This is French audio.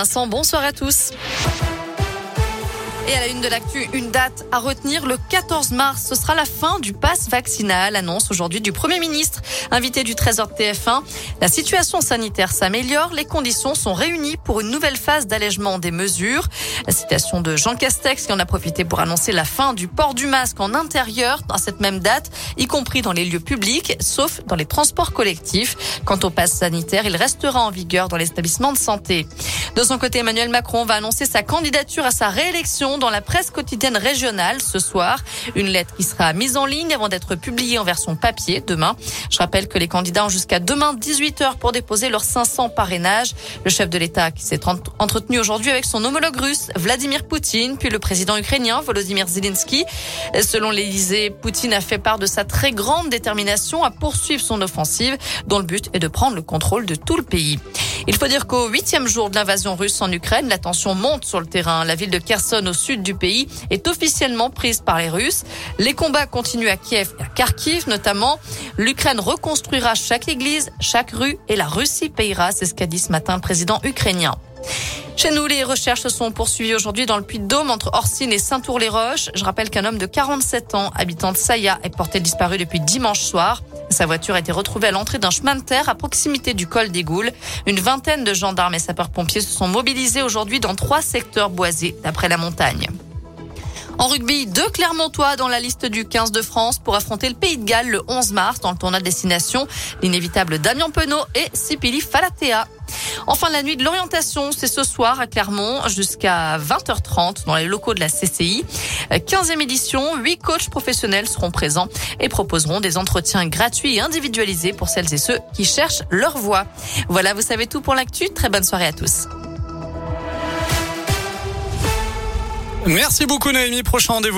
Vincent, bonsoir à tous. Et à la une de l'actu, une date à retenir le 14 mars. Ce sera la fin du pass vaccinal, annonce aujourd'hui du Premier ministre, invité du Trésor de TF1. La situation sanitaire s'améliore, les conditions sont réunies pour une nouvelle phase d'allègement des mesures. La citation de Jean Castex qui en a profité pour annoncer la fin du port du masque en intérieur dans cette même date, y compris dans les lieux publics, sauf dans les transports collectifs. Quant au pass sanitaire, il restera en vigueur dans les établissements de santé. De son côté, Emmanuel Macron va annoncer sa candidature à sa réélection dans la presse quotidienne régionale ce soir. Une lettre qui sera mise en ligne avant d'être publiée en version papier demain. Je rappelle que les candidats ont jusqu'à demain 18h pour déposer leurs 500 parrainages. Le chef de l'État qui s'est entretenu aujourd'hui avec son homologue russe Vladimir Poutine, puis le président ukrainien Volodymyr Zelensky. Selon l'Élysée, Poutine a fait part de sa très grande détermination à poursuivre son offensive dont le but est de prendre le contrôle de tout le pays. Il faut dire qu'au huitième jour de l'invasion russe en Ukraine, la tension monte sur le terrain. La ville de Kherson au sud du pays est officiellement prise par les Russes. Les combats continuent à Kiev et à Kharkiv notamment. L'Ukraine reconstruira chaque église, chaque rue et la Russie payera. C'est ce qu'a dit ce matin le président ukrainien. Chez nous, les recherches se sont poursuivies aujourd'hui dans le Puy-de-Dôme entre Orsine et Saint-Tour-les-Roches. Je rappelle qu'un homme de 47 ans, habitant de Saya, est porté disparu depuis dimanche soir. Sa voiture a été retrouvée à l'entrée d'un chemin de terre à proximité du col des Goules. Une vingtaine de gendarmes et sapeurs-pompiers se sont mobilisés aujourd'hui dans trois secteurs boisés d'après la montagne. En rugby, deux Clermontois dans la liste du 15 de France pour affronter le Pays de Galles le 11 mars dans le tournoi de destination. L'inévitable Damien Penaud et Sipili Falatea. Enfin, la nuit de l'orientation, c'est ce soir à Clermont jusqu'à 20h30 dans les locaux de la CCI. 15e édition, huit coachs professionnels seront présents et proposeront des entretiens gratuits et individualisés pour celles et ceux qui cherchent leur voie. Voilà, vous savez tout pour l'actu. Très bonne soirée à tous. Merci beaucoup Naomi. Prochain rendez-vous.